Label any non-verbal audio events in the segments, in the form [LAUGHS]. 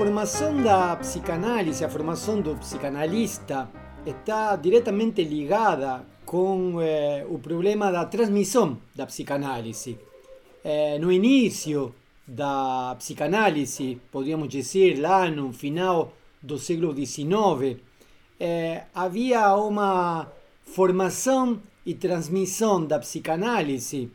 formação da psicanálise, a formação do psicanalista, está diretamente ligada com eh, o problema da transmissão da psicanálise. Eh, no início da psicanálise, podríamos dizer lá no final do século XIX, eh, havia uma formação e transmissão da psicanálise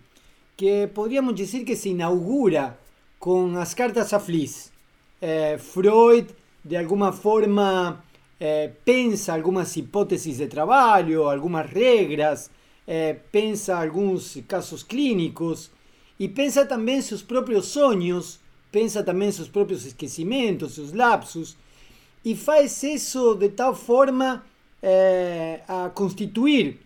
que podríamos dizer que se inaugura com as cartas a. Eh, Freud, de alguma forma, eh, pensa algumas hipóteses de trabalho, algumas regras, eh, pensa alguns casos clínicos e pensa também seus próprios sonhos, pensa também seus próprios esquecimentos, seus lapsos, e faz isso de tal forma a constituir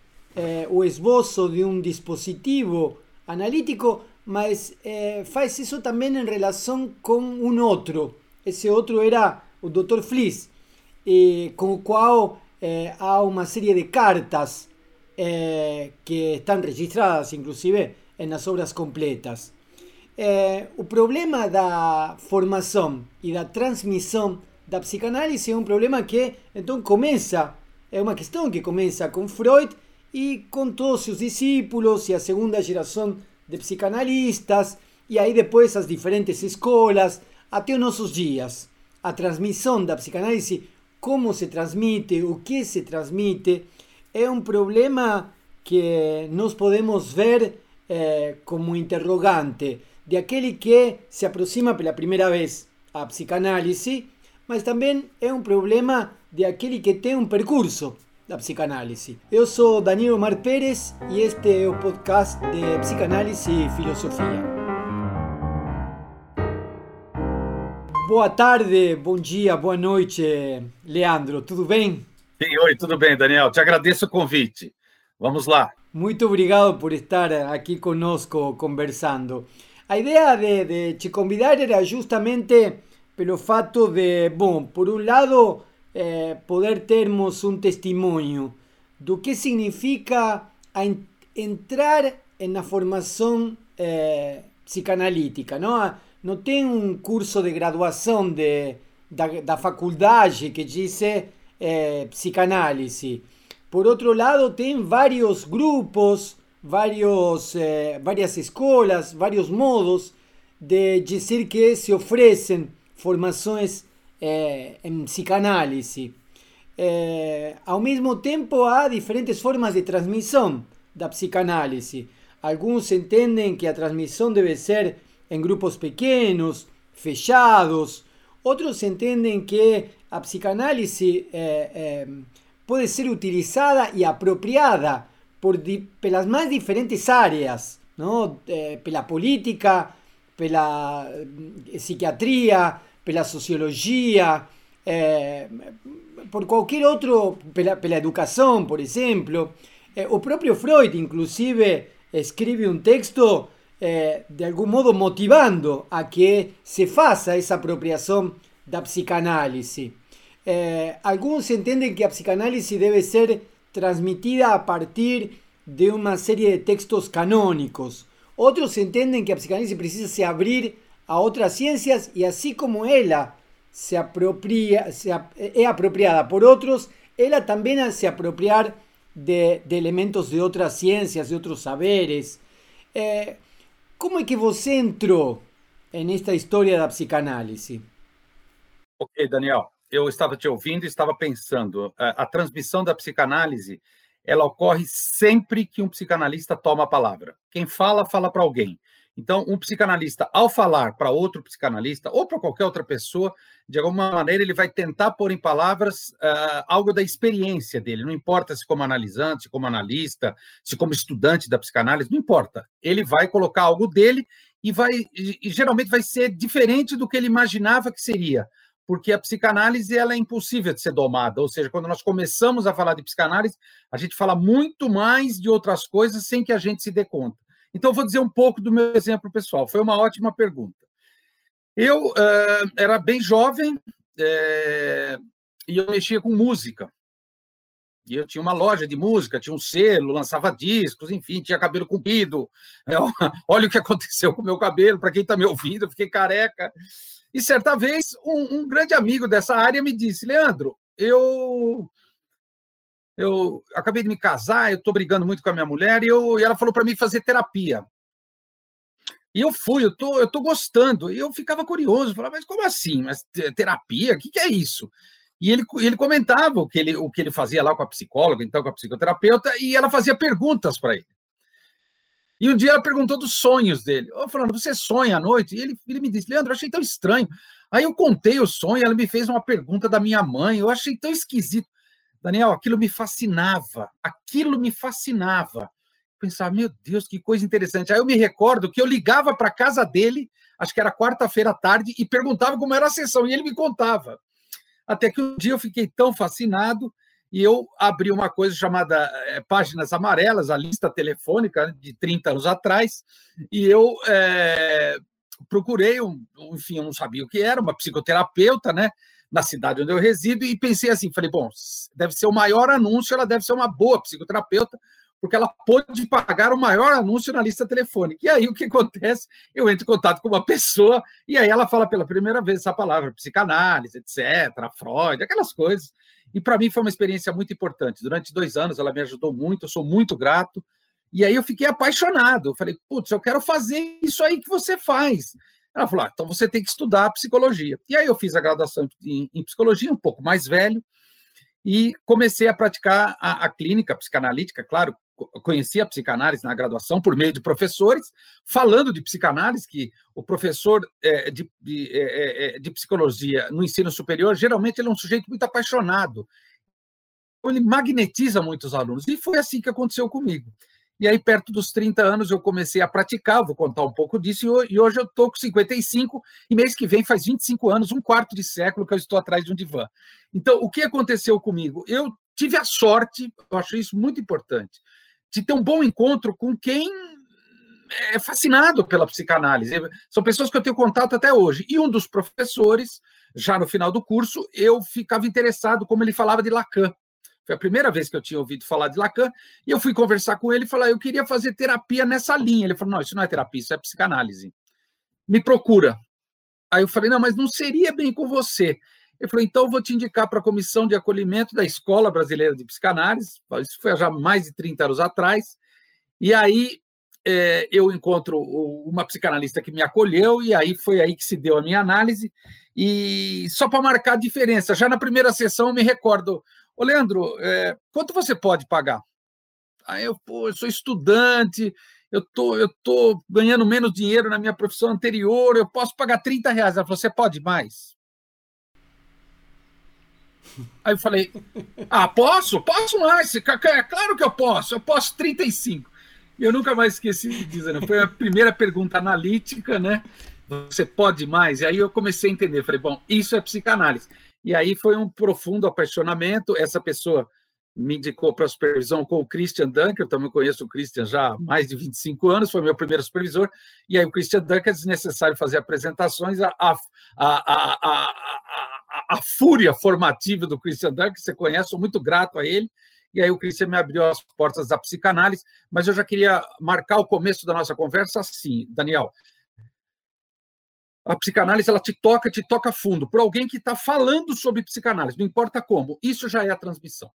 o esboço de um dispositivo analítico, mas faz isso também em relação com um outro. Esse outro era o Dr. Fliss, eh, com o qual eh, há uma série de cartas eh, que estão registradas, inclusive, nas obras completas. o problema da formação e da transmissão da psicanálise é um problema que, então, começa, é uma questão que começa com Freud e com todos seus discípulos e a segunda geração de psicanalistas, e aí depois as diferentes escolas, até os nossos dias. A transmissão da psicanálise, como se transmite, o que se transmite, é um problema que nós podemos ver eh, como interrogante de aquele que se aproxima pela primeira vez à psicanálise, mas também é um problema de aquele que tem um percurso da psicanálise. Eu sou Danilo Mar Pérez e este é o podcast de Psicanálise e Filosofia. Boa tarde, bom dia, boa noite, Leandro. Tudo bem? Sim, oi, tudo bem, Daniel. Te agradeço o convite. Vamos lá. Muito obrigado por estar aqui conosco conversando. A ideia de, de te convidar era justamente pelo fato de, bom, por um lado, eh, poder termos um testemunho do que significa entrar na formação eh, psicanalítica, não? Não tem um curso de graduação de, da, da faculdade que diz é, psicanálise. Por outro lado, tem vários grupos, vários, é, várias escolas, vários modos de dizer que se oferecem formações é, em psicanálise. É, ao mesmo tempo, há diferentes formas de transmissão da psicanálise. Alguns entendem que a transmissão deve ser em grupos pequenos, fechados. Outros entendem que a psicanálise é, é, pode ser utilizada e apropriada por, pelas mais diferentes áreas, não? É, pela política, pela psiquiatria, pela sociologia, por qualquer outro, pela, pela educação, por exemplo. o próprio Freud, inclusive, escreve um texto eh, de algum modo motivando a que se faça essa apropriação da psicanálise. Eh, alguns entendem que a psicanálise deve ser transmitida a partir de uma série de textos canônicos. Outros entendem que a psicanálise precisa se abrir a outras ciências e assim como ela se apropria, se, é apropriada por outros, ela também a se apropriar de, de elementos de outras ciências, de outros saberes. Eh, como é que você entrou nesta história da psicanálise? Ok, Daniel. Eu estava te ouvindo e estava pensando. A, a transmissão da psicanálise ela ocorre sempre que um psicanalista toma a palavra. Quem fala, fala para alguém. Então, um psicanalista, ao falar para outro psicanalista ou para qualquer outra pessoa, de alguma maneira ele vai tentar pôr em palavras uh, algo da experiência dele. Não importa se como analisante, se como analista, se como estudante da psicanálise, não importa. Ele vai colocar algo dele e vai e, geralmente vai ser diferente do que ele imaginava que seria porque a psicanálise ela é impossível de ser domada, ou seja, quando nós começamos a falar de psicanálise, a gente fala muito mais de outras coisas sem que a gente se dê conta. Então, vou dizer um pouco do meu exemplo pessoal. Foi uma ótima pergunta. Eu uh, era bem jovem uh, e eu mexia com música. E eu tinha uma loja de música, tinha um selo, lançava discos, enfim, tinha cabelo comprido. [LAUGHS] Olha o que aconteceu com o meu cabelo, para quem está me ouvindo, eu fiquei careca. E certa vez, um, um, grande amigo dessa área me disse: Leandro, eu. Eu acabei de me casar, eu estou brigando muito com a minha mulher, e, eu, e ela falou para mim fazer terapia. E eu fui, eu tô, tô gostando. E eu ficava curioso, falava, mas como assim? Mas terapia? O que, que é isso? E ele, ele comentava o que ele, o que ele fazia lá com a psicóloga, então com a psicoterapeuta, e ela fazia perguntas para ele. E um dia ela perguntou dos sonhos dele. Eu falando, você sonha à noite? E ele, ele me disse, Leandro, eu achei tão estranho. Aí eu contei o sonho, ela me fez uma pergunta da minha mãe, eu achei tão esquisito. Daniel, aquilo me fascinava, aquilo me fascinava pensava, meu Deus, que coisa interessante. Aí eu me recordo que eu ligava para a casa dele, acho que era quarta-feira à tarde, e perguntava como era a sessão, e ele me contava. Até que um dia eu fiquei tão fascinado e eu abri uma coisa chamada é, Páginas Amarelas, a lista telefônica de 30 anos atrás, e eu é, procurei, um, enfim, eu não sabia o que era, uma psicoterapeuta, né? Na cidade onde eu resido e pensei assim, falei, bom, deve ser o maior anúncio, ela deve ser uma boa psicoterapeuta, porque ela pôde pagar o maior anúncio na lista telefônica. E aí o que acontece? Eu entro em contato com uma pessoa e aí ela fala pela primeira vez essa palavra, psicanálise, etc., Freud, aquelas coisas. E para mim foi uma experiência muito importante. Durante dois anos ela me ajudou muito, eu sou muito grato. E aí eu fiquei apaixonado. Eu falei, putz, eu quero fazer isso aí que você faz. Ela falou, ah, então você tem que estudar psicologia. E aí eu fiz a graduação em, em psicologia, um pouco mais velho, e comecei a praticar a, a clínica psicanalítica, claro, conheci a psicanálise na graduação por meio de professores, falando de psicanálise, que o professor é, de, de, é, é, é, de, psicologia no ensino superior, geralmente ele é um sujeito muito apaixonado. Ele magnetiza muitos alunos. E foi assim que aconteceu comigo. E aí, perto dos 30 anos, eu comecei a praticar, vou contar um pouco disso, e hoje eu estou com 55, e mês que vem faz 25 anos, um quarto de século que eu estou atrás de um divã. Então, o que aconteceu comigo? Eu tive a sorte, eu acho isso muito importante, de ter um bom encontro com quem é fascinado pela psicanálise. São pessoas que eu tenho contato até hoje. E um dos professores, já no final do curso, eu ficava interessado como ele falava de Lacan. Foi a primeira vez que eu tinha ouvido falar de Lacan, e eu fui conversar com ele e falar: eu queria fazer terapia nessa linha. Ele falou: não, isso não é terapia, isso é psicanálise. Me procura. Aí eu falei: não, mas não seria bem com você. Ele falou: então eu vou te indicar para a comissão de acolhimento da Escola Brasileira de Psicanálise. Isso foi já mais de 30 anos atrás. E aí é, eu encontro uma psicanalista que me acolheu, e aí foi aí que se deu a minha análise. E só para marcar a diferença, já na primeira sessão eu me recordo: Ô, Leandro, é, quanto você pode pagar? Aí eu, pô, eu sou estudante, eu tô, eu tô ganhando menos dinheiro na minha profissão anterior, eu posso pagar 30 reais. Ela falou: você pode mais? Aí eu falei, ah, posso? Posso mais. É claro que eu posso. Eu posso 35. E eu nunca mais esqueci de dizer, né? foi a primeira pergunta analítica, né? Você pode mais? E aí eu comecei a entender. Falei, bom, isso é psicanálise. E aí foi um profundo apaixonamento. Essa pessoa me indicou para a supervisão com o Christian Dunker, eu também conheço o Christian já há mais de 25 anos, foi meu primeiro supervisor, e aí o Christian Dunker é desnecessário fazer apresentações, a, a, a, a a, fúria formativa do Christian Dunker, você conhece, sou muito grato a ele. E aí o Christian me abriu as portas da psicanálise, mas eu já queria marcar o começo da nossa conversa assim, Daniel. A psicanálise ela te toca, te toca fundo, por alguém que está falando sobre psicanálise, não importa como. Isso já é a transmissão.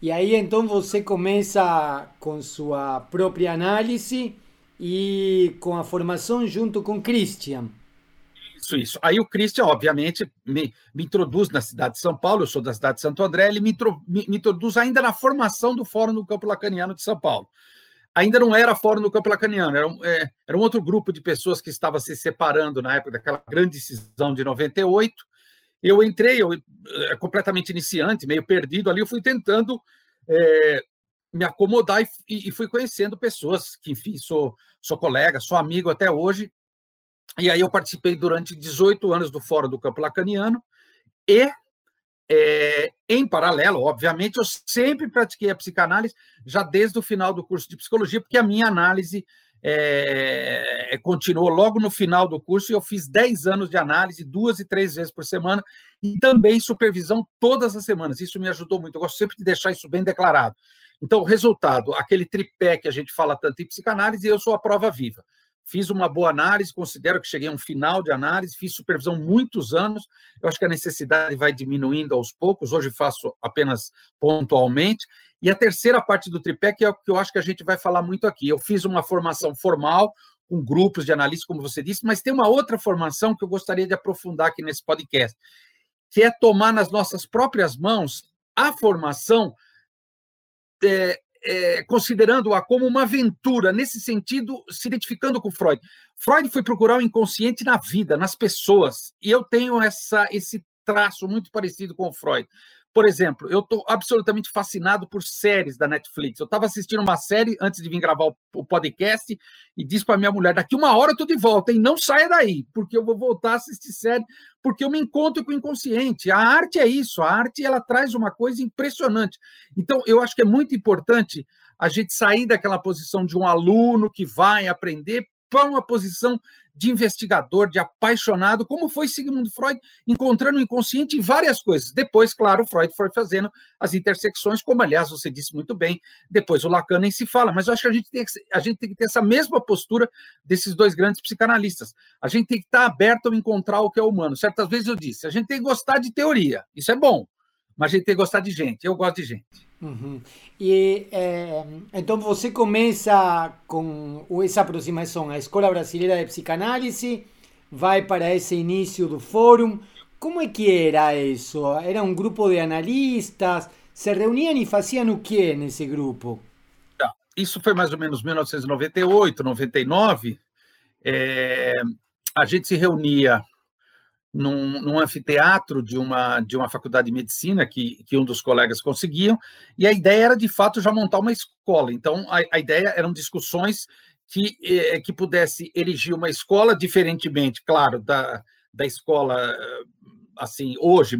E aí então você começa com sua própria análise e com a formação junto com Christian. Isso, isso. Aí o Christian, obviamente, me, me introduz na cidade de São Paulo, eu sou da cidade de Santo André, ele me, intro, me, me introduz ainda na formação do Fórum do Campo Lacaniano de São Paulo. Ainda não era Fórum do Campo Lacaniano, era um, é, era um outro grupo de pessoas que estava se separando na época daquela grande decisão de 98. Eu entrei, eu, é, completamente iniciante, meio perdido ali, eu fui tentando é, me acomodar e, e, fui conhecendo pessoas que, enfim, sou, sou colega, sou amigo até hoje, e aí eu participei durante 18 anos do Fórum do Campo Lacaniano e, é, em paralelo, obviamente, eu sempre pratiquei a psicanálise já desde o final do curso de psicologia, porque a minha análise é, continuou logo no final do curso e eu fiz 10 anos de análise, duas e três vezes por semana, e também supervisão todas as semanas. Isso me ajudou muito. Eu gosto sempre de deixar isso bem declarado. Então, o resultado, aquele tripé que a gente fala tanto em psicanálise, eu sou a prova viva. Fiz uma boa análise, considero que cheguei a um final de análise, fiz supervisão muitos anos. Eu acho que a necessidade vai diminuindo aos poucos, hoje faço apenas pontualmente. E a terceira parte do tripé, que é o que eu acho que a gente vai falar muito aqui. Eu fiz uma formação formal, com grupos de analistas, como você disse, mas tem uma outra formação que eu gostaria de aprofundar aqui nesse podcast, que é tomar nas nossas próprias mãos a formação é, é, considerando-a como uma aventura, nesse sentido, se identificando com Freud. Freud foi procurar o inconsciente na vida, nas pessoas, e eu tenho essa, esse traço muito parecido com o Freud. Por exemplo, eu estou absolutamente fascinado por séries da Netflix. Eu estava assistindo uma série antes de vir gravar o podcast e disse para minha mulher: daqui uma hora eu estou de volta, e não saia daí, porque eu vou voltar a assistir série, porque eu me encontro com o inconsciente. A arte é isso, a arte ela traz uma coisa impressionante. Então, eu acho que é muito importante a gente sair daquela posição de um aluno que vai aprender para uma posição de investigador, de apaixonado, como foi Sigmund Freud, encontrando o inconsciente em várias coisas. Depois, claro, Freud foi fazendo as intersecções, como, aliás, você disse muito bem, depois o Lacan nem se fala, mas eu acho que a gente tem que, a gente tem que ter essa mesma postura desses dois grandes psicanalistas. A gente tem que estar aberto a encontrar o que é humano. Certas vezes eu disse, a gente tem que gostar de teoria, isso é bom, mas a gente tem que gostar de gente. Eu gosto de gente. Uhum. E é, então você começa com essa aproximação à Escola Brasileira de Psicanálise, vai para esse início do fórum. Como é que era isso? Era um grupo de analistas? Se reuniam e faziam o que nesse grupo? Isso foi mais ou menos 1998, 99. É, a gente se reunia num, num, anfiteatro de uma, de uma faculdade de medicina que, que um dos colegas conseguiam, e a ideia era, de fato, já montar uma escola. Então, a, a ideia eram discussões que, eh, que pudesse erigir uma escola, diferentemente, claro, da, da escola, assim, hoje,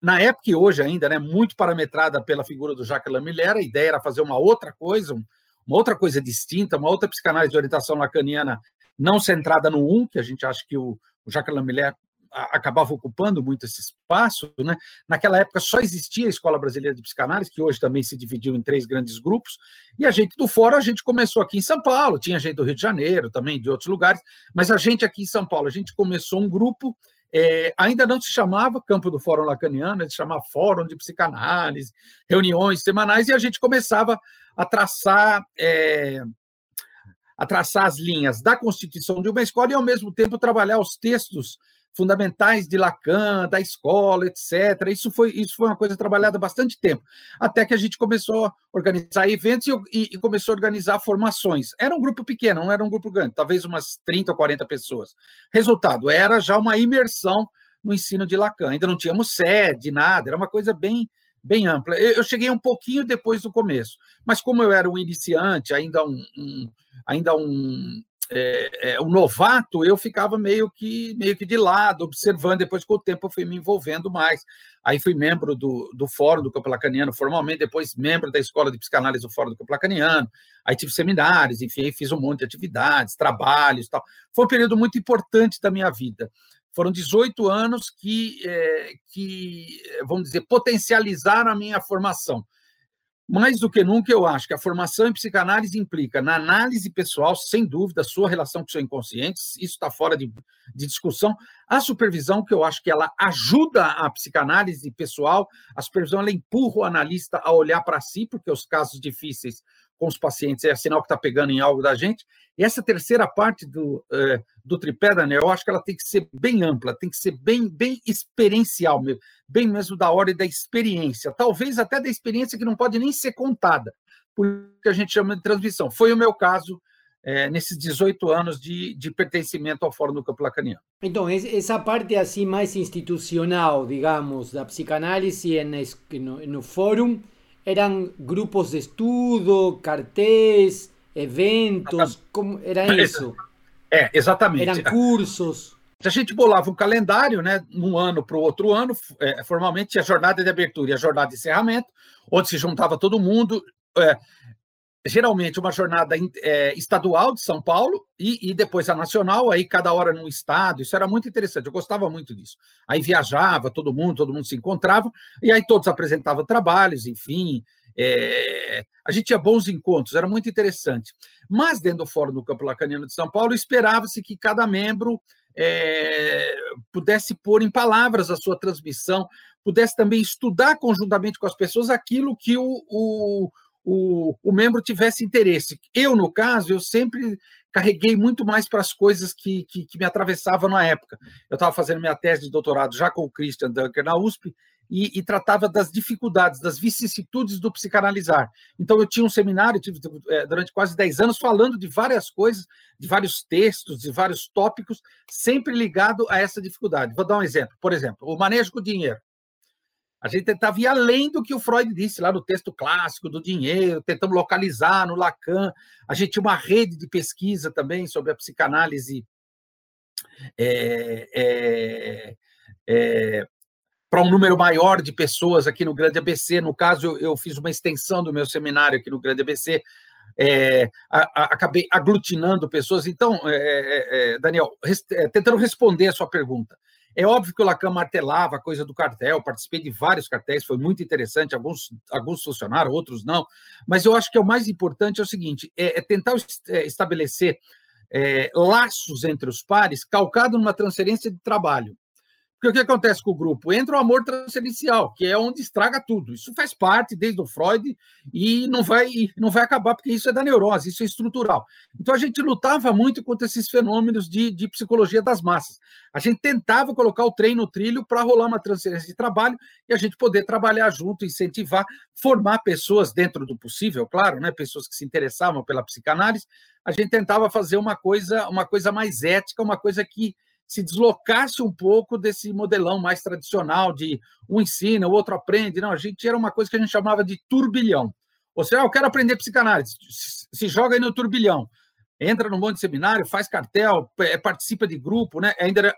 na época e hoje ainda, né, muito parametrada pela figura do Jacques Lamillère, a ideia era fazer uma outra coisa, uma outra coisa distinta, uma outra psicanálise de orientação lacaniana não centrada no um, que a gente acha que o, o Jacques Lamillère acabava ocupando muito esse espaço. Né? Naquela época só existia a Escola Brasileira de Psicanálise, que hoje também se dividiu em três grandes grupos, e a gente do fora, a gente começou aqui em São Paulo, tinha gente do Rio de Janeiro, também de outros lugares, mas a gente aqui em São Paulo, a gente começou um grupo, é, ainda não se chamava Campo do Fórum Lacaniano, se chamava Fórum de Psicanálise, reuniões semanais, e a gente começava a traçar... É, a traçar as linhas da constituição de uma escola e, ao mesmo tempo, trabalhar os textos fundamentais de Lacan, da escola, etc. Isso foi, isso foi uma coisa trabalhada há bastante tempo, até que a gente começou a organizar eventos e, e, começou a organizar formações. Era um grupo pequeno, não era um grupo grande, talvez umas 30 ou 40 pessoas. Resultado, era já uma imersão no ensino de Lacan. Ainda não tínhamos sede, nada, era uma coisa bem, bem ampla. Eu cheguei um pouquinho depois do começo, mas como eu era um iniciante, ainda um, um ainda um, é, é, um novato, eu ficava meio que meio que de lado, observando. Depois, com o tempo, eu fui me envolvendo mais. Aí fui membro do, do Fórum do Campo Lacaniano, formalmente, depois membro da Escola de Psicanálise do Fórum do Campo Lacaniano. Aí tive seminários, enfim, fiz um monte de atividades, trabalhos tal. Foi um período muito importante da minha vida. Foram 18 anos que, é, que, vamos dizer, potencializaram a minha formação mais do que nunca, eu acho que a formação em psicanálise implica na análise pessoal, sem dúvida, sua relação com o seu inconsciente, isso está fora de, de, discussão. A supervisão, que eu acho que ela ajuda a psicanálise pessoal, a supervisão ela empurra o analista a olhar para si, porque os casos difíceis com os pacientes é sinal que está pegando em algo da gente. E essa terceira parte do, é, do tripé, Daniel, eu acho que ela tem que ser bem ampla, tem que ser bem, bem experiencial, bem mesmo da hora da experiência, talvez até da experiência que não pode nem ser contada, porque a gente chama de transmissão. Foi o meu caso é, nesses 18 anos de, de pertencimento ao Fórum do Campo Lacaniano. Então, essa parte assim mais institucional, digamos, da psicanálise no, no fórum, eram grupos de estudo, cartéis, eventos, como era isso? É, exatamente. Eram cursos. A gente bolava um calendário, né, um ano para o outro ano, é, formalmente a jornada de abertura e a jornada de encerramento, onde se juntava todo mundo. É, geralmente uma jornada é, estadual de São Paulo e, e, depois a nacional, aí cada hora num estado, isso era muito interessante, eu gostava muito disso. Aí viajava, todo mundo, todo mundo se encontrava, e aí todos apresentavam trabalhos, enfim, é, a gente tinha bons encontros, era muito interessante. Mas dentro do Fórum do Campo Lacaniano de São Paulo, esperava-se que cada membro é, pudesse pôr em palavras a sua transmissão, pudesse também estudar conjuntamente com as pessoas aquilo que o, o o, o membro tivesse interesse. Eu, no caso, eu sempre carreguei muito mais para as coisas que, que, que, me atravessavam na época. Eu estava fazendo minha tese de doutorado já com o Christian Dunker na USP e, e, tratava das dificuldades, das vicissitudes do psicanalizar. Então, eu tinha um seminário tive, é, durante quase 10 anos falando de várias coisas, de vários textos, de vários tópicos, sempre ligado a essa dificuldade. Vou dar um exemplo. Por exemplo, o manejo com o dinheiro. A gente tentava ir além do que o Freud disse lá no texto clássico do dinheiro, tentamos localizar no Lacan. A gente tinha uma rede de pesquisa também sobre a psicanálise é, é, é, para um número maior de pessoas aqui no Grande ABC. No caso, eu, eu fiz uma extensão do meu seminário aqui no Grande ABC. É, a, a, acabei aglutinando pessoas. Então, é, é, Daniel, res, tentando responder a sua pergunta, é óbvio que o Lacan martelava a coisa do cartel, participei de vários cartéis, foi muito interessante, alguns, alguns funcionaram, outros não, mas eu acho que é o mais importante é o seguinte, é, é tentar é, estabelecer é, laços entre os pares calcado numa transferência de trabalho. Porque o que acontece com o grupo? Entra o amor transferencial, que é onde estraga tudo. Isso faz parte desde o Freud e não vai, não vai acabar, porque isso é da neurose, isso é estrutural. Então a gente lutava muito contra esses fenômenos de, de psicologia das massas. A gente tentava colocar o trem no trilho para rolar uma transferência de trabalho e a gente poder trabalhar junto, incentivar, formar pessoas dentro do possível, claro, né? pessoas que se interessavam pela psicanálise. A gente tentava fazer uma coisa, uma coisa mais ética, uma coisa que se deslocasse um pouco desse modelão mais tradicional de um ensina, o outro aprende. Não, a gente era uma coisa que a gente chamava de turbilhão. Ou seja, ah, eu quero aprender psicanálise, se joga aí no turbilhão. Entra no monte de seminário, faz cartel, participa de grupo, né? Ainda era,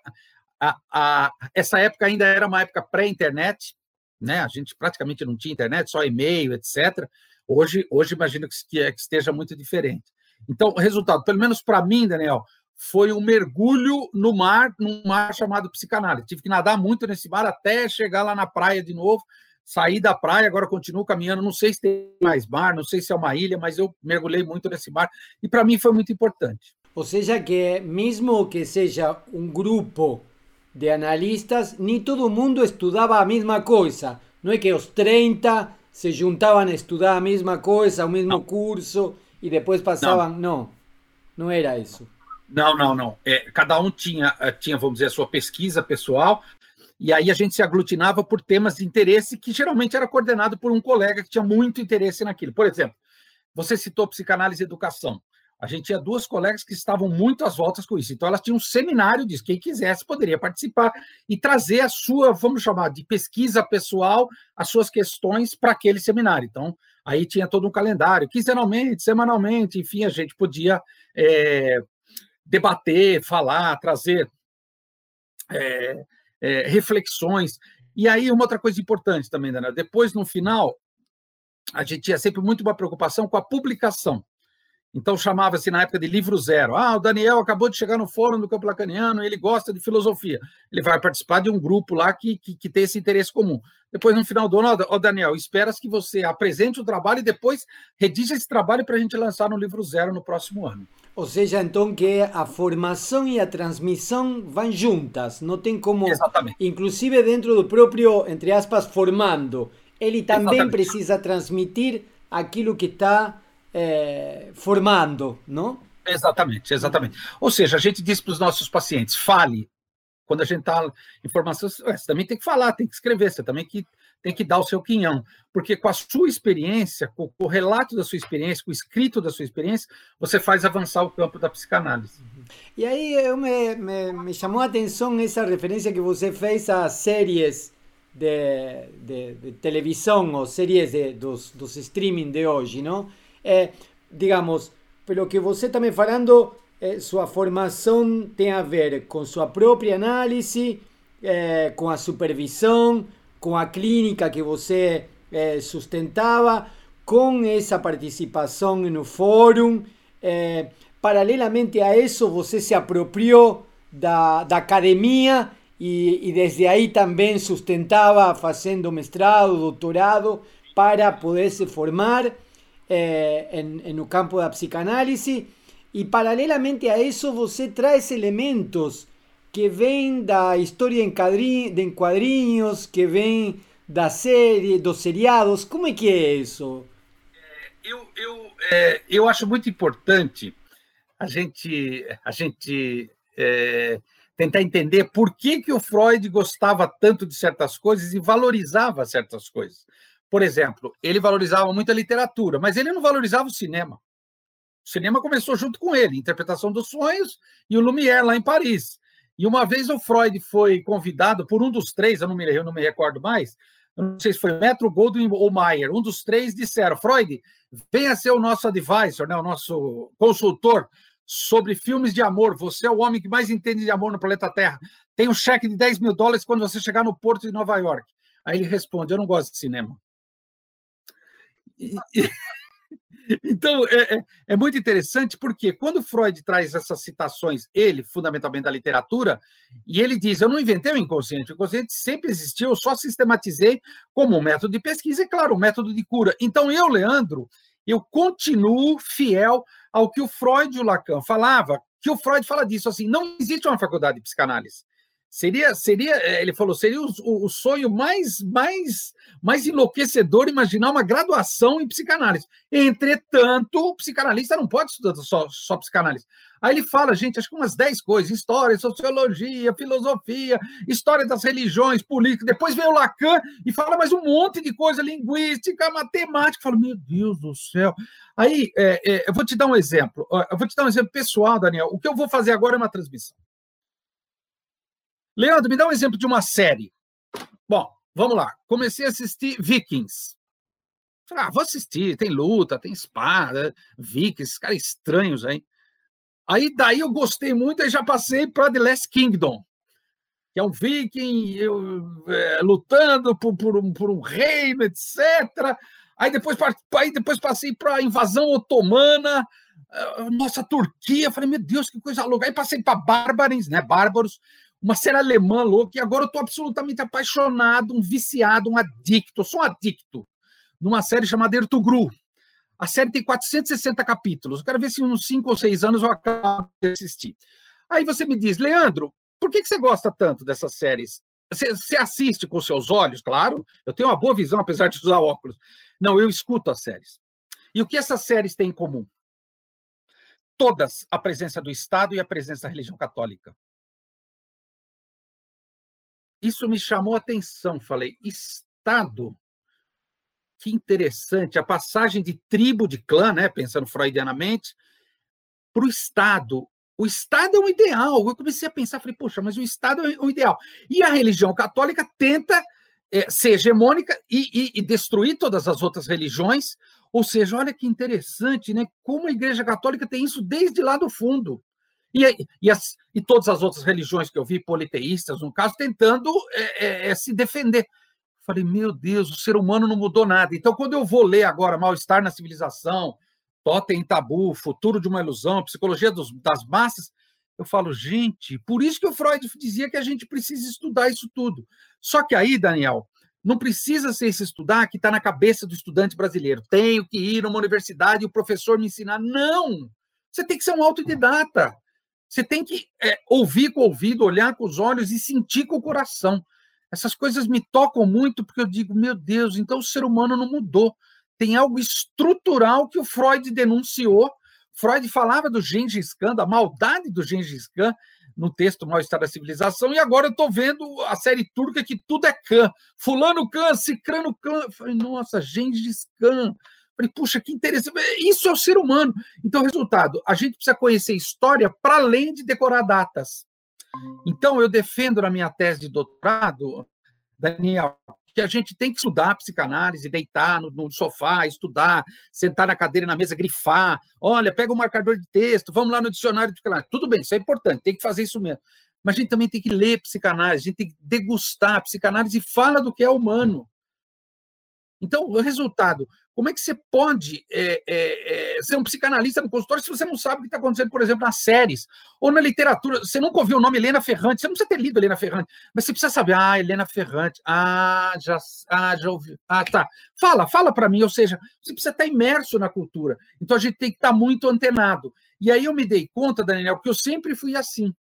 a, a, essa época ainda era uma época pré-internet, né? A gente praticamente não tinha internet, só e-mail, etc. Hoje, hoje imagino que, que esteja muito diferente. Então, resultado, pelo menos para mim, Daniel, foi um mergulho no mar, num mar chamado psicanálise. Tive que nadar muito nesse mar até chegar lá na praia de novo, sair da praia, agora continuo caminhando, não sei se tem mais mar, não sei se é uma ilha, mas eu mergulhei muito nesse mar e para mim foi muito importante. Ou seja que mesmo que seja um grupo de analistas, nem todo mundo estudava a mesma coisa. Não é que os 30 se juntavam a estudar a mesma coisa, o mesmo não. curso e depois passavam, não. não, não era isso. Não, não, não. É, cada um tinha, eh, tinha, vamos dizer, a sua pesquisa pessoal, e aí a gente se aglutinava por temas de interesse que geralmente era coordenado por um colega que tinha muito interesse naquilo. Por exemplo, você citou psicanálise e educação. A gente tinha duas colegas que estavam muito às voltas com isso. Então, elas tinham um seminário disso. Quem quisesse poderia participar e trazer a sua, vamos chamar, de pesquisa pessoal, as suas questões para aquele seminário. Então, aí tinha todo um calendário, quinzenalmente, semanalmente, enfim, a gente podia é, debater, falar, trazer é, é, reflexões. E aí, uma outra coisa importante também, Daniel, depois, no final, a gente tinha sempre muito uma preocupação com a publicação. Então chamava-se na época de livro zero. Ah, o Daniel acabou de chegar no fórum do Campo Lacaniano, ele gosta de filosofia. Ele vai participar de um grupo lá que, que, que tem esse interesse comum. Depois, no final do ano, ó, Daniel, esperas que você apresente o trabalho e depois redija esse trabalho para a gente lançar no livro zero no próximo ano. Ou seja, então que a formação e a transmissão vão juntas, não tem como, Exatamente. inclusive dentro do próprio, entre aspas, formando, ele também Exatamente. precisa transmitir aquilo que está é, formando, não? Exatamente, exatamente. Ou seja, a gente diz para os nossos pacientes, fale. Quando a gente está informação, você também tem que falar, tem que escrever, você também que, tem que dar o seu quinhão. Porque com a sua experiência, com o relato da sua experiência, com o escrito da sua experiência, você faz avançar o campo da psicanálise. E aí eu me, me, me chamou a atenção essa referência que você fez a séries de, de, de televisão ou séries de, dos, dos streaming de hoje, não? É, digamos, pelo que você está me falando, é, sua formação tem a ver com sua própria análise, é, com a supervisão, com a clínica que você é, sustentava, com essa participação no fórum. É, paralelamente a isso, você se apropriou da, da academia e, e desde aí também sustentava fazendo mestrado, doutorado, para poder se formar eh, en, en el campo da psicanálise. E paralelamente a isso, você traz elementos que vêm da história em, quadrinhos, em quadrinhos, que vêm da série, dos seriados. Como é que é isso? Eu, eu, é, eu acho muito importante a gente, a gente é, tentar entender por que, que o Freud gostava tanto de certas coisas e valorizava certas coisas. Por exemplo, ele valorizava muito a literatura, mas ele não valorizava o cinema. O cinema começou junto com ele, Interpretação dos Sonhos e o Lumière, lá em Paris. E uma vez o Freud foi convidado por um dos três, eu não me, eu não me recordo mais, não sei se foi Metro Goldwyn ou Mayer, um dos três disseram: Freud, venha ser o nosso advisor, né, o nosso consultor sobre filmes de amor. Você é o homem que mais entende de amor no planeta Terra. Tem um cheque de 10 mil dólares quando você chegar no porto de Nova York. Aí ele responde: Eu não gosto de cinema. Então, é, é, é, muito interessante porque quando Freud traz essas citações, ele, fundamentalmente da literatura, e ele diz: Eu não inventei o inconsciente, o inconsciente sempre existiu, eu só sistematizei como um método de pesquisa e, claro, um método de cura. Então, eu, Leandro, eu continuo fiel ao que o Freud e o Lacan falava, que o Freud fala disso assim: não existe uma faculdade de psicanálise. Seria, seria, eh, ele falou, seria o, o, sonho mais, mais, mais enlouquecedor imaginar uma graduação em psicanálise. Entretanto, o psicanalista não pode estudar só, só psicanálise. Aí ele fala, gente, acho que umas 10 coisas: história, sociologia, filosofia, história das religiões, política. Depois vem o Lacan e fala mais um monte de coisa, linguística, matemática. Eu falo, meu Deus do céu. Aí, é, é, eu vou te dar um exemplo. Eu vou te dar um exemplo pessoal, Daniel. O que eu vou fazer agora é uma transmissão. Leandro, me dá um exemplo de uma série. Bom, vamos lá. Comecei a assistir Vikings. Falei, ah, vou assistir, tem luta, tem espada, Vikings, caras estranhos aí. Aí daí eu gostei muito e já passei para The Last Kingdom, que é um viking eu, é, lutando por, por, um, por um reino, etc. Aí depois, aí depois passei para a invasão otomana, ah, nossa, Turquia. Falei, meu Deus, que coisa louca. Aí passei para Bárbaros, né? Bárbaros uma série alemã louca, e agora eu estou absolutamente apaixonado, um viciado, um adicto, eu sou um adicto, numa série chamada Ertugru. A série tem 460 capítulos. Eu quero ver se uns 5 ou 6 anos eu acabo de assistir. Aí você me diz, Leandro, por que, que você gosta tanto dessas séries? Você, você assiste com seus olhos, claro. Eu tenho uma boa visão, apesar de usar óculos. Não, eu escuto as séries. E o que essas séries têm em comum? Todas a presença do Estado e a presença da religião católica. Isso me chamou a atenção. Falei, Estado. Que interessante. A passagem de tribo, de clã, né, pensando freudianamente, para o Estado. O Estado é um ideal. Eu comecei a pensar, falei, poxa, mas o Estado é um ideal. E a religião católica tenta é, ser hegemônica e, e, e, destruir todas as outras religiões. Ou seja, olha que interessante, né? Como a Igreja Católica tem isso desde lá do fundo. E, e, as, e todas as outras religiões que eu vi, politeístas, no caso, tentando é, é, é, se defender. Falei, meu Deus, o ser humano não mudou nada. Então, quando eu vou ler agora Mal-Estar na Civilização, Totem Tabu, Futuro de uma Ilusão, Psicologia dos, das Massas, eu falo, gente, por isso que o Freud dizia que a gente precisa estudar isso tudo. Só que aí, Daniel, não precisa ser esse estudar que está na cabeça do estudante brasileiro. Tenho que ir numa universidade e o professor me ensinar. Não! Você tem que ser um autodidata. Você tem que é, ouvir com o ouvido, olhar com os olhos e sentir com o coração. Essas coisas me tocam muito porque eu digo, meu Deus, então o ser humano não mudou. Tem algo estrutural que o Freud denunciou. Freud falava do Gengis Khan, da maldade do Gengis Khan no texto Mal-Estar da Civilização, e agora eu estou vendo a série turca que tudo é Khan. Fulano Khan, Cicrano Khan. Eu falei, nossa, Gengis Khan. Falei, puxa, que interessante. Isso é o ser humano. Então, resultado, a gente precisa conhecer história para além de decorar datas. Então, eu defendo na minha tese de doutorado, Daniel, que a gente tem que estudar psicanálise, deitar no, no, sofá, estudar, sentar na cadeira, na mesa, grifar. Olha, pega o um marcador de texto, vamos lá no dicionário de psicanálise. Tudo bem, isso é importante, tem que fazer isso mesmo. Mas a gente também tem que ler psicanálise, a gente tem que degustar. A psicanálise fala do que é humano. Então, o resultado, como é que você pode é, é, é, ser um psicanalista no consultório se você não sabe o que está acontecendo, por exemplo, nas séries ou na literatura? Você nunca ouviu o nome Helena Ferrante, você não precisa ter lido Helena Ferrante, mas você precisa saber, ah, Helena Ferrante, ah, já, ah, já ouvi, ah, tá. Fala, fala para mim, ou seja, você precisa estar imerso na cultura. Então a gente tem que estar muito antenado. E aí eu me dei conta, Daniel, que eu sempre fui assim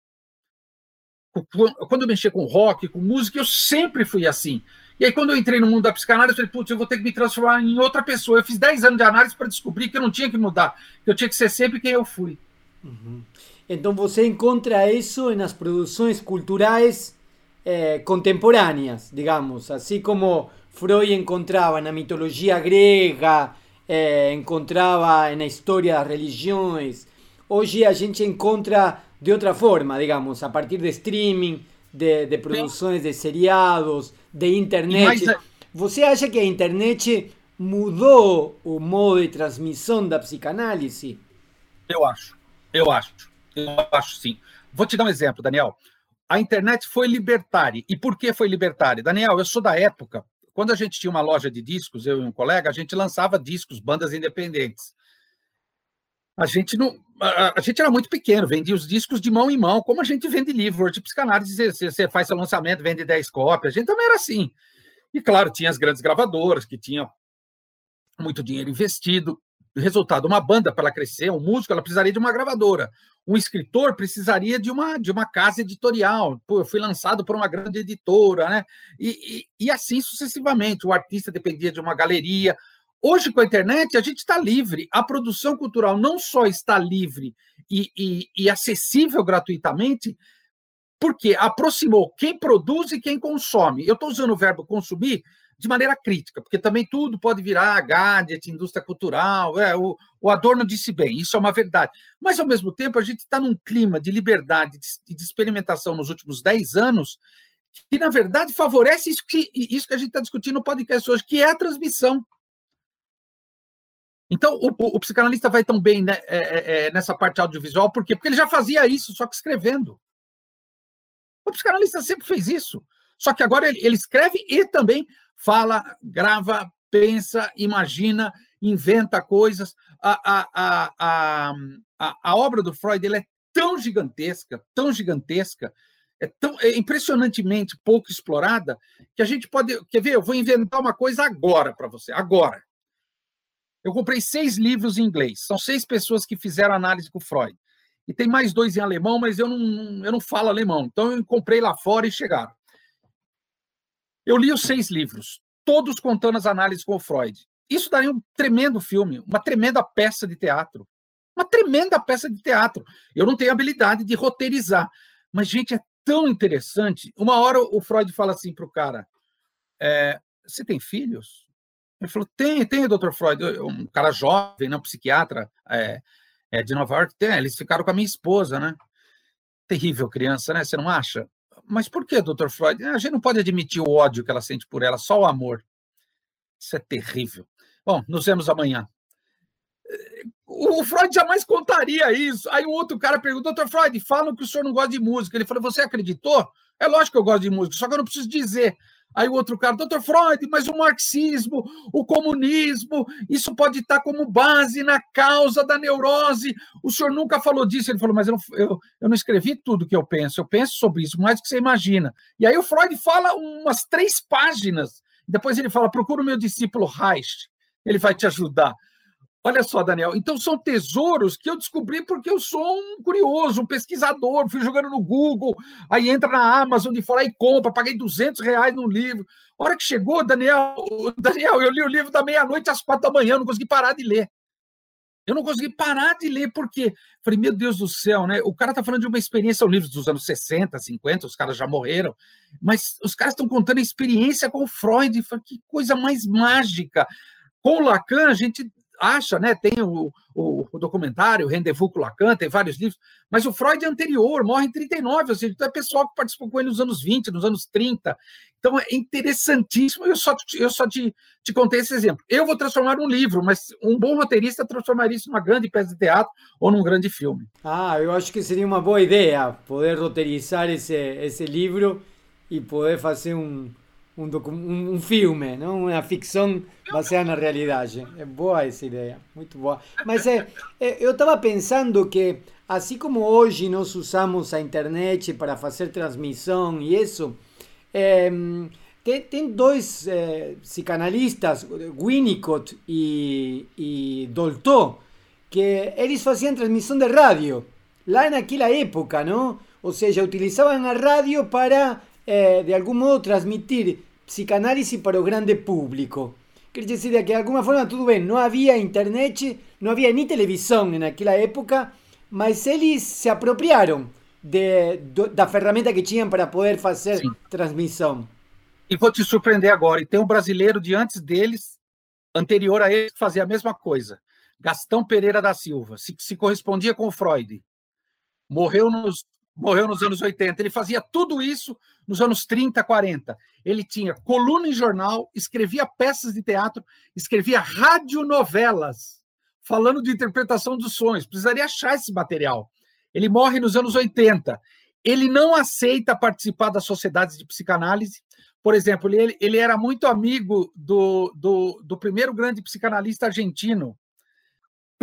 quando eu mexia com rock, com música, eu sempre fui assim. E aí, quando eu entrei no mundo da psicanálise, eu falei, putz, eu vou ter que me transformar em outra pessoa. Eu fiz 10 anos de análise para descobrir que eu não tinha que mudar, que eu tinha que ser sempre quem eu fui. Uhum. Então, você encontra isso nas produções culturais eh, contemporâneas, digamos, assim como Freud encontrava na mitologia grega, eh, encontrava na história das religiões. Hoje a gente encontra de otra forma, digamos, a partir de streaming, de, de produções de seriados, de internet. Mais... Você acha que a internet mudou o modo de transmissão da psicanálise? Eu acho, eu acho, eu acho sim. Vou te dar um exemplo, Daniel. A internet foi libertária. E por que foi libertária? Daniel, eu sou da época, quando a gente tinha uma loja de discos, eu e um colega, a gente lançava discos, bandas independentes. A gente não, a, gente era muito pequeno, vendia os discos de mão em mão, como a gente vende livro de psicanálise, você, você faz seu lançamento, vende 10 cópias, a gente também era assim. E claro, tinha as grandes gravadoras que tinham muito dinheiro investido. Resultado, uma banda para ela crescer, um músico, ela precisaria de uma gravadora. Um escritor precisaria de uma, de uma casa editorial. Pô, eu fui lançado por uma grande editora, né? E, e, e assim sucessivamente. O artista dependia de uma galeria, Hoje, com a internet, a gente está livre. A produção cultural não só está livre e, e, e acessível gratuitamente, porque aproximou quem produz e quem consome. Eu estou usando o verbo consumir de maneira crítica, porque também tudo pode virar gadget, indústria cultural. É, o, o Adorno disse bem, isso é uma verdade. Mas, ao mesmo tempo, a gente está num clima de liberdade, de, de experimentação nos últimos 10 anos, que, na verdade, favorece isso que, isso que a gente está discutindo no podcast hoje, que é a transmissão. Então, o, o, o, psicanalista vai tão bem né, é, é, é, nessa parte audiovisual, por quê? Porque ele já fazia isso, só que escrevendo. O psicanalista sempre fez isso. Só que agora ele, ele escreve e também fala, grava, pensa, imagina, inventa coisas. A, a, a, a, a obra do Freud ele é tão gigantesca, tão gigantesca, é tão é impressionantemente pouco explorada, que a gente pode. Quer ver? Eu vou inventar uma coisa agora para você, agora. Eu comprei seis livros em inglês. São seis pessoas que fizeram análise com Freud. E tem mais dois em alemão, mas eu não, eu não falo alemão. Então eu comprei lá fora e chegaram. Eu li os seis livros, todos contando as análises com Freud. Isso daria um tremendo filme, uma tremenda peça de teatro. Uma tremenda peça de teatro. Eu não tenho habilidade de roteirizar. Mas, gente, é tão interessante. Uma hora o Freud fala assim para o cara: é, Você tem filhos? Ele falou: tem, tem, doutor Freud, um cara jovem, não psiquiatra é, é, de Nova York, tem, eles ficaram com a minha esposa, né? Terrível criança, né? Você não acha? Mas por que, doutor Freud? A gente não pode admitir o ódio que ela sente por ela, só o amor. Isso é terrível. Bom, nos vemos amanhã. O Freud jamais contaria isso. Aí o outro cara perguntou, doutor Freud, falam que o senhor não gosta de música. Ele falou, você acreditou? É lógico que eu gosto de música, só que eu não preciso dizer. Aí o outro cara, doutor Freud, mas o marxismo, o comunismo, isso pode estar como base na causa da neurose. O senhor nunca falou disso. Ele falou, mas eu não, eu, eu não escrevi tudo que eu penso, eu penso sobre isso, mais do que você imagina. E aí o Freud fala umas três páginas. Depois ele fala, procura o meu discípulo Reich, ele vai te ajudar. Olha só, Daniel. Então, são tesouros que eu descobri porque eu sou um curioso, um pesquisador. Fui jogando no Google, aí entra na Amazon e fala e compra. Paguei 200 reais no livro. A hora que chegou, Daniel, [LAUGHS] Daniel, eu li o livro da meia-noite às quatro da manhã, não consegui parar de ler. Eu não consegui parar de ler, porque falei, meu Deus do céu, né? O cara está falando de uma experiência, um livro dos anos 60, 50, os caras já morreram, mas os caras estão contando a experiência com o Freud. Falei, que coisa mais mágica. Com o Lacan, a gente acha, né? Tem o, o, o, documentário Rendezvous com Lacan, tem vários livros, mas o Freud é anterior, morre em 39, ou seja, então é pessoal que participou com ele nos anos 20, nos anos 30. Então é interessantíssimo. Eu só, eu só te, te contei esse exemplo. Eu vou transformar um livro, mas um bom roteirista transformaria isso numa grande peça de teatro ou num grande filme. Ah, eu acho que seria uma boa ideia poder roteirizar esse, esse livro e poder fazer um, um, um, um filme, não? uma ficção baseada na realidade. É boa essa ideia, muito boa. Mas é, é eu estava pensando que, assim como hoje nós usamos a internet para fazer transmissão e isso, é, tem, tem, dois é, psicanalistas, Winnicott e, e Dolto, que eles faziam transmissão de rádio, lá naquela época, não? Ou seja, utilizavam a rádio para eh, de algum modo transmitir psicanálise para o grande público. Quer dizer que de alguma forma, tudo bem, não havia internet, não havia nem televisão naquela época, mas eles se apropriaram de, da ferramenta que tinham para poder fazer Sim. transmissão. E vou te surpreender agora, e tem um brasileiro de antes deles, anterior a eles, que fazia a mesma coisa. Gastão Pereira da Silva, se, se correspondia com Freud. Morreu nos morreu nos anos 80. Ele fazia tudo isso nos anos 30, 40. Ele tinha coluna em jornal, escrevia peças de teatro, escrevia radionovelas, falando de interpretação dos sonhos. Precisaria achar esse material. Ele morre nos anos 80. Ele não aceita participar das sociedades de psicanálise. Por exemplo, ele, ele era muito amigo do, do, do primeiro grande psicanalista argentino,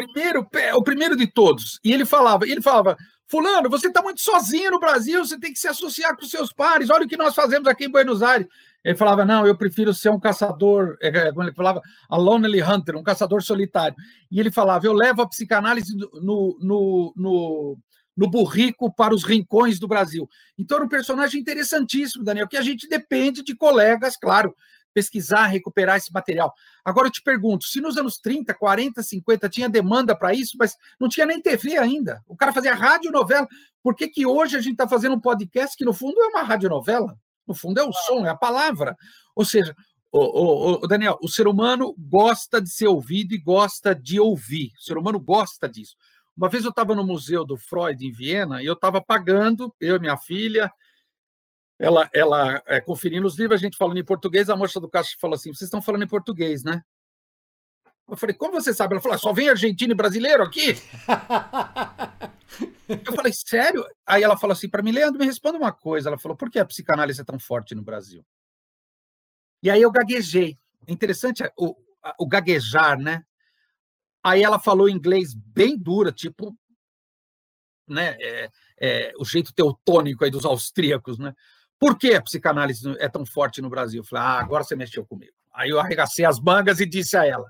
primeiro, o primeiro de todos. E ele falava, ele falava, Fulano, você está muito sozinho no Brasil, você tem que se associar com seus pares. Olha o que nós fazemos aqui em Buenos Aires. Ele falava: Não, eu prefiro ser um caçador, é, é, como ele falava, a lonely hunter, um caçador solitário. E ele falava: Eu levo a psicanálise no, no, no, no burrico para os rincões do Brasil. Então, era um personagem interessantíssimo, Daniel, que a gente depende de colegas, claro, pesquisar, recuperar esse material. Agora eu te pergunto, se nos anos 30, 40, 50 tinha demanda para isso, mas não tinha nem TV ainda, o cara fazia radionovela, por que, que hoje a gente está fazendo um podcast que no fundo é uma radionovela? No fundo é o som, é a palavra. Ou seja, o, Daniel, o ser humano gosta de ser ouvido e gosta de ouvir. O ser humano gosta disso. Uma vez eu estava no museu do Freud em Viena e eu estava pagando, eu e minha filha, ela, ela é, conferindo os livros, a gente falando em português, a moça do caixa falou assim: vocês estão falando em português, né? Eu falei, como você sabe? Ela falou, ah, só vem argentino e brasileiro aqui? [LAUGHS] eu falei, sério? Aí ela falou assim para mim, Leandro, me responda uma coisa. Ela falou, por que a psicanálise é tão forte no Brasil? E aí eu gaguejei. Interessante o, o gaguejar, né? Aí ela falou inglês bem dura, tipo, né? É, é, o jeito teutônico aí dos austríacos, né? Por que a psicanálise é tão forte no Brasil? Eu falei, ah, agora você mexeu comigo. Aí eu arregacei as mangas e disse a ela,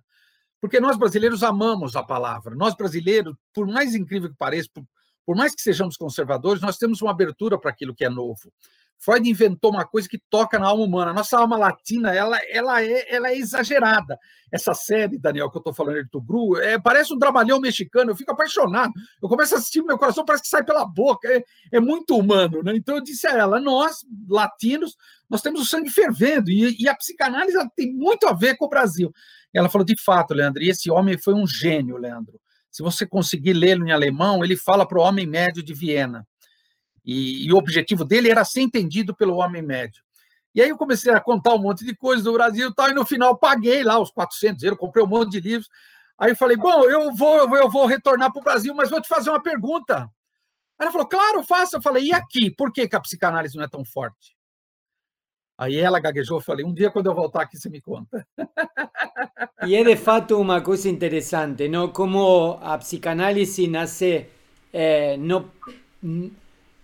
porque nós brasileiros amamos a palavra. Nós brasileiros, por mais incrível que pareça, por, por mais que sejamos conservadores, nós temos uma abertura para aquilo que é novo. Freud inventou uma coisa que toca na alma humana. Nossa alma latina, ela, ela, é, ela é exagerada. Essa série, Daniel, que eu estou falando do Gru, é, parece um dramalhão mexicano. Eu fico apaixonado. Eu começo a assistir, meu coração parece que sai pela boca. É, é muito humano, né? Então eu disse a ela: nós, latinos, nós temos o sangue fervendo e, e a psicanálise tem muito a ver com o Brasil. Ela falou: de fato, Leandro, e esse homem foi um gênio, Leandro. Se você conseguir lê-lo em alemão, ele fala para o homem médio de Viena. E, e, o objetivo dele era ser entendido pelo homem médio. E aí eu comecei a contar um monte de coisas do Brasil e tal, e no final paguei lá os 400 euros, comprei um monte de livros. Aí eu falei, bom, eu vou, eu vou retornar para o Brasil, mas vou te fazer uma pergunta. Ela falou, claro, faça. Eu falei, e aqui? Por que, que a psicanálise não é tão forte? Aí ela gaguejou, eu falei, um dia quando eu voltar aqui você me conta. [LAUGHS] E é de fato uma coisa interessante, não? Como a psicanálise nasce eh, não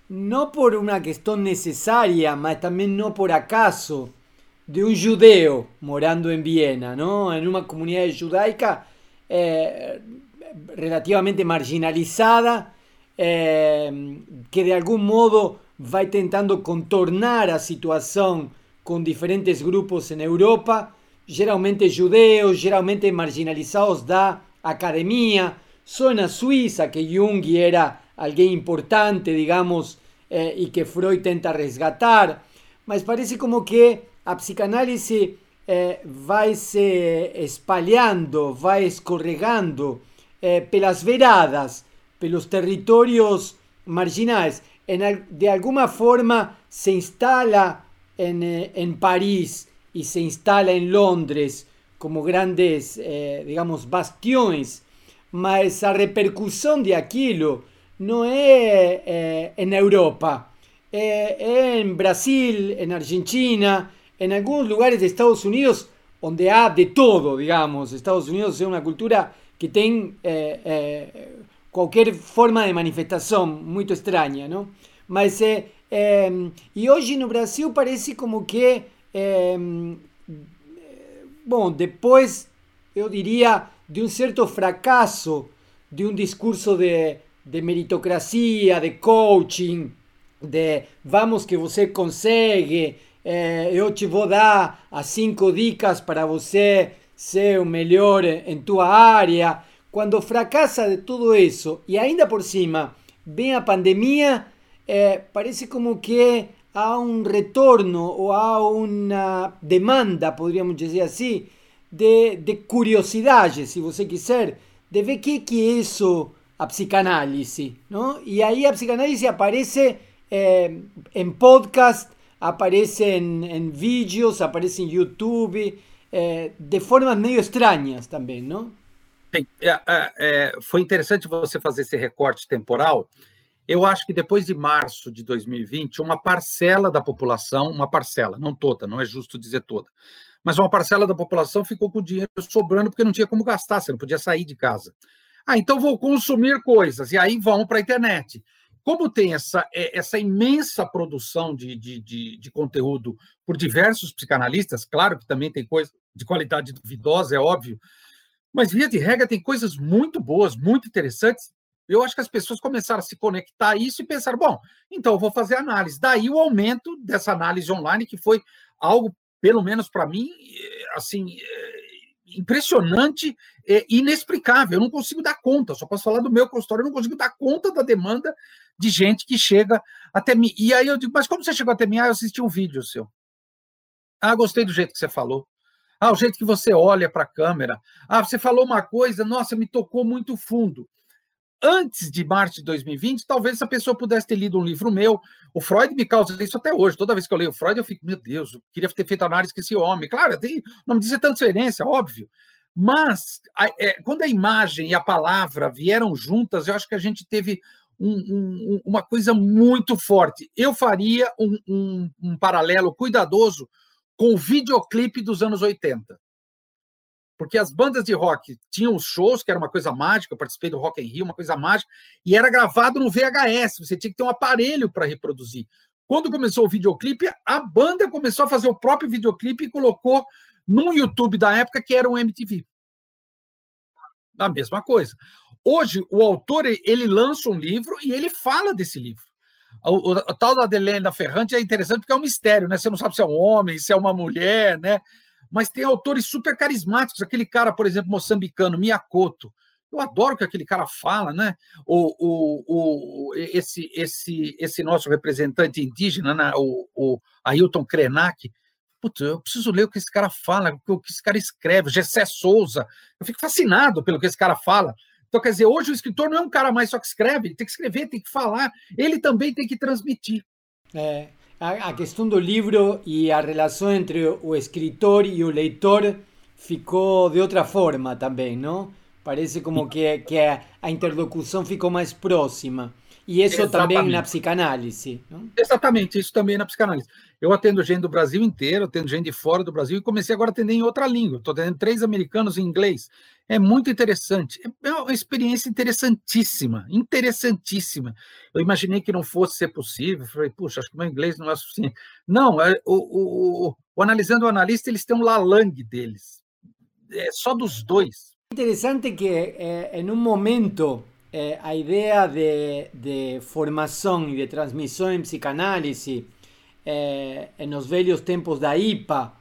no por una cuestión necesaria, mas también no por acaso, de un judeo morando en Viena, ¿no? En una comunidad judaica eh, relativamente marginalizada, eh, que de algún modo va intentando contornar a situación con diferentes grupos en Europa, geralmente judeos, geralmente marginalizados da academia. Zona Suiza, que Jung era alguien importante, digamos, eh, que Freud tenta resgatar, mas parece como que a psicanálise eh, vai se espalhando, vai escorregando eh, pelas veradas, pelos territorios marginais. En, de alguna forma se instala en, eh, en, París y se instala en Londres como grandes, eh, digamos, bastiones, mas a repercusión de aquilo no es en Europa, es en Brasil, en Argentina, en algunos lugares de Estados Unidos donde hay de todo, digamos. Estados Unidos es una cultura que tiene eh, eh, cualquier forma de manifestación muy extraña, ¿no? Mas, eh, eh, y hoy en Brasil parece como que, eh, bueno, después, yo diría, de un cierto fracaso de un discurso de, de meritocracia, de coaching, de vamos que você consegue, eh, eu te vou dar as cinco dicas para você ser o melhor em tua área. Quando fracassa de tudo isso e ainda por cima vem a pandemia, eh, parece como que há um retorno ou há uma demanda, poderíamos dizer assim, de, de curiosidade, se você quiser, de ver o que, que é isso a psicanálise, ¿no? Y ahí a psicanálise aparece eh, en podcast, aparece en vídeos, aparece em YouTube, eh, de formas meio estranhas também, não? Bem, é, é, foi interessante você fazer esse recorte temporal. Eu acho que depois de março de 2020, uma parcela da população, uma parcela, não toda, não é justo dizer toda, mas uma parcela da população ficou com o dinheiro sobrando porque não tinha como gastar, você não podia sair de casa. Ah, então vou consumir coisas, e aí vão para a internet. Como tem essa, é, essa imensa produção de, de, de, de, conteúdo por diversos psicanalistas, claro que também tem coisa de qualidade duvidosa, é óbvio, mas via de regra tem coisas muito boas, muito interessantes. Eu acho que as pessoas começaram a se conectar a isso e pensaram, bom, então eu vou fazer análise. Daí o aumento dessa análise online, que foi algo, pelo menos para mim, assim, impressionante e inexplicável. Eu não consigo dar conta, só posso falar do meu consultório, eu não consigo dar conta da demanda de gente que chega até mim. E aí eu digo, mas como você chegou até mim? Ah, eu assisti um vídeo seu. Ah, gostei do jeito que você falou. Ah, o jeito que você olha para a câmera. Ah, você falou uma coisa, nossa, me tocou muito fundo antes de março de 2020, talvez essa pessoa pudesse ter lido um livro meu. O Freud me causa isso até hoje. Toda vez que eu leio o Freud, eu fico, meu Deus, eu queria ter feito análise com esse homem. Claro, tem, não me diz tanta diferença, óbvio. Mas a, é, quando a imagem e a palavra vieram juntas, eu acho que a gente teve um, um, uma coisa muito forte. Eu faria um, um paralelo cuidadoso com o videoclipe dos anos 80 porque as bandas de rock tinham os shows, que era uma coisa mágica, eu participei do Rock in Rio, uma coisa mágica, e era gravado no VHS, você tinha que ter um aparelho para reproduzir. Quando começou o videoclipe, a banda começou a fazer o próprio videoclipe e colocou no YouTube da época, que era o MTV. A mesma coisa. Hoje, o autor ele lança um livro e ele fala desse livro. O, o, o tal da Adelena Ferrante é interessante porque é um mistério, né? Você não sabe se é um homem, se é uma mulher, né? mas tem autores super carismáticos. Aquele cara, por exemplo, moçambicano, Miyakoto. Eu adoro o que aquele cara fala, né? O, o, o, esse, esse, esse nosso representante indígena, né? o, o Ailton Krenak. Putz, eu preciso ler o que esse cara fala, o que esse cara escreve, Gessé Souza. Eu fico fascinado pelo que esse cara fala. Então, quer dizer, hoje o escritor não é um cara mais só que escreve, ele tem que escrever, tem que falar, ele também tem que transmitir. É, a, a questão do livro e a relação entre o escritor e o leitor ficou de outra forma também, não? Parece como que, que a, a interlocução ficou mais próxima. E isso Exatamente. também na psicanálise. Não? Exatamente, isso também na psicanálise. Eu atendo gente do Brasil inteiro, atendo gente de fora do Brasil e comecei agora a atender em outra língua. Estou atendendo três americanos em inglês. É muito interessante. É uma experiência interessantíssima, interessantíssima. Eu imaginei que não fosse ser possível. Falei, puxa, acho que meu inglês não é suficiente. Não, é, o, o, o, o analisando o analista, eles têm um lalang deles. É só dos dois. Interessante que é, em um momento eh, a ideia de, de, formação e de transmissão em psicanálise eh, nos velhos tempos da IPA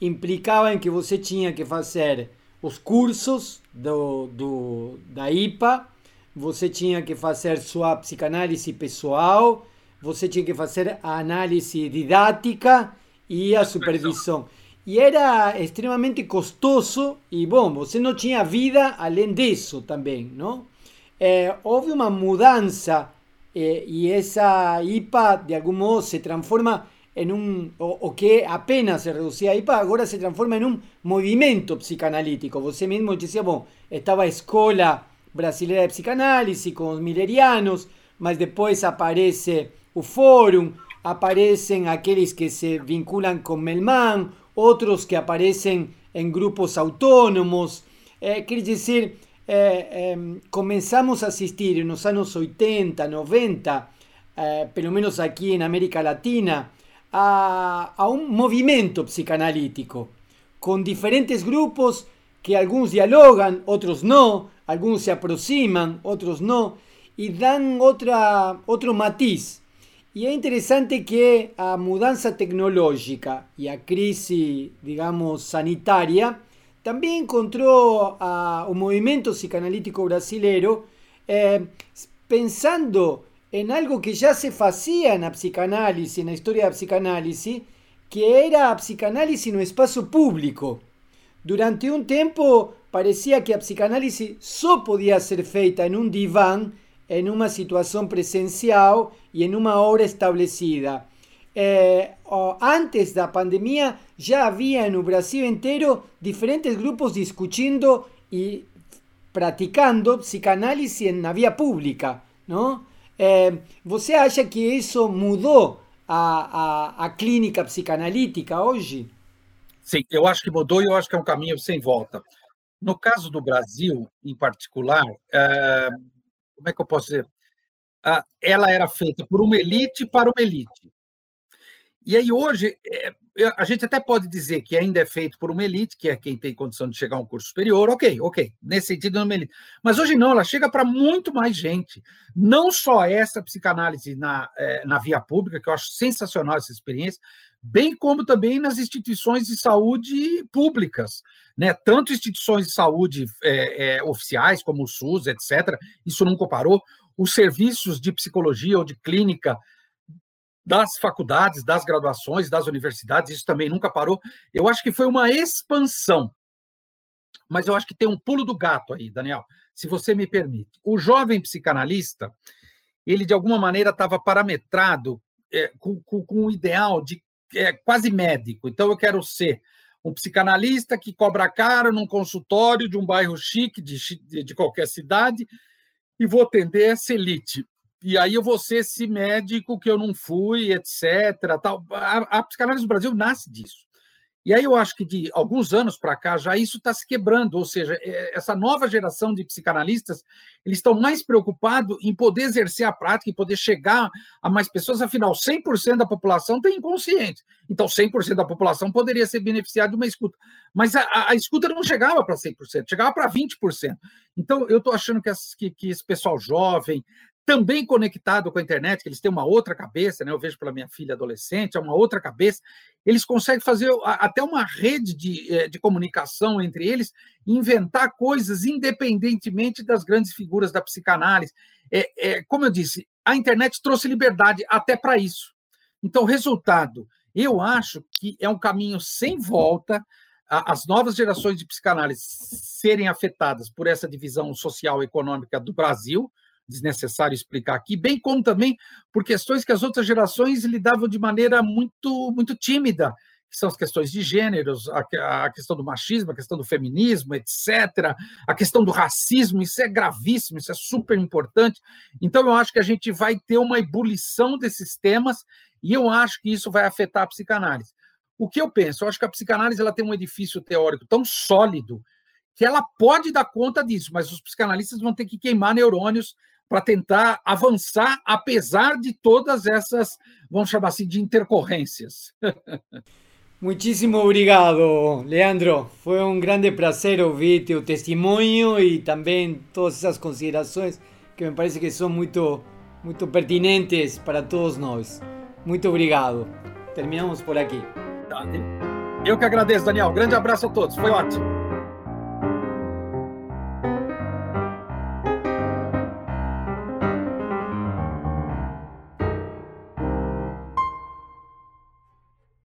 implicava em que você tinha que fazer os cursos do, do, da IPA, você tinha que fazer sua psicanálise pessoal, você tinha que fazer a análise didática e a supervisão. E era extremamente custoso e, bom, você não tinha vida além disso também, não? É, houve uma mudança é, e essa IPA, de algum modo, se transforma en un, o, que apenas se reducía a IPA, ahora se transforma en un movimiento psicanalítico. Vos mismo decía, bueno, estaba a escola brasileira de psicanálisis con los milerianos, mas después aparece o Fórum, aparecen aquellos que se vinculan con Melman, otros que aparecen en grupos autónomos. Eh, quiere decir, eh, em, comenzamos a asistir en los años 80, 90, eh, pelo menos aquí en América Latina, a, a un movimiento psicanalítico, con diferentes grupos que algunos dialogan, otros no, algunos se aproximan, otros no, y dan otra, otro matiz. Y es interesante que a mudanza tecnológica y a crisis, digamos, sanitaria, también encontró a un movimiento psicanalítico brasilero eh, pensando en algo que ya se hacía en la psicanálisis, en la historia de la psicanálisis, que era psicanálisis en un espacio público. Durante un tiempo parecía que la psicanálisis solo podía ser feita en un diván, en una situación presencial y en una hora establecida. Eh, antes de la pandemia había en el Brasil entero diferentes grupos discutiendo y practicando psicanálisis en la vía pública, ¿no? Eh, ¿Você acha que eso mudou a, a, a clínica psicanalítica hoje? Sim, eu acho que mudou e eu acho que é um caminho sem volta. No caso do Brasil, em particular, é, como é que eu posso dizer? Ah, ela era feita por uma elite para uma elite. E aí hoje é, a gente até pode dizer que ainda é feito por uma elite, que é quem tem condição de chegar a um curso superior, ok, ok, nesse sentido é uma elite. Mas hoje não, ela chega para muito mais gente. Não só essa psicanálise na, é, na via pública, que eu acho sensacional essa experiência, bem como também nas instituições de saúde públicas, né? Tanto instituições de saúde é, é, oficiais, como o SUS, etc., isso nunca parou, os serviços de psicologia ou de clínica das faculdades, das graduações, das universidades, isso também nunca parou. Eu acho que foi uma expansão. Mas eu acho que tem um pulo do gato aí, Daniel, se você me permite. O jovem psicanalista, ele de alguma maneira estava parametrado é, com, com, com, um ideal de é, quase médico. Então, eu quero ser um psicanalista que cobra caro num consultório de um bairro chique de, de qualquer cidade e vou atender essa elite e aí eu vou ser esse médico que eu não fui, etc. Tal. A, a psicanálise do Brasil nasce disso. E aí eu acho que de alguns anos para cá já isso está se quebrando, ou seja, é, essa nova geração de psicanalistas, eles estão mais preocupados em poder exercer a prática e poder chegar a mais pessoas, afinal, 100% da população tem inconsciente. Então, 100% da população poderia ser beneficiada de uma escuta. Mas a, a, escuta não chegava para 100%, chegava para 20%. Então, eu estou achando que, que, que esse pessoal jovem, também conectado com a internet, que eles têm uma outra cabeça, né? Eu vejo pela minha filha adolescente, é uma outra cabeça. Eles conseguem fazer até uma rede de, eh, de comunicação entre eles, inventar coisas independentemente das grandes figuras da psicanálise. É, é, como eu disse, a internet trouxe liberdade até para isso. Então, resultado, eu acho que é um caminho sem volta as novas gerações de psicanálise serem afetadas por essa divisão social e econômica do Brasil, desnecessário explicar aqui, bem como também por questões que as outras gerações lidavam de maneira muito, muito tímida, que são as questões de gêneros, a, a, questão do machismo, a questão do feminismo, etc., a questão do racismo, isso é gravíssimo, isso é super importante. Então, eu acho que a gente vai ter uma ebulição desses temas e eu acho que isso vai afetar a psicanálise. O que eu penso? Eu acho que a psicanálise ela tem um edifício teórico tão sólido que ela pode dar conta disso, mas os psicanalistas vão ter que queimar neurônios para tentar avançar, apesar de todas essas, vamos chamar assim, de intercorrências. [LAUGHS] Muchísimo obrigado, Leandro. Foi um grande prazer ouvir teu testemunho e também todas essas considerações que me parece que são muito, muito pertinentes para todos nós. Muito obrigado. Terminamos por aqui. Eu que agradeço, Daniel. Grande abraço a todos. Foi ótimo.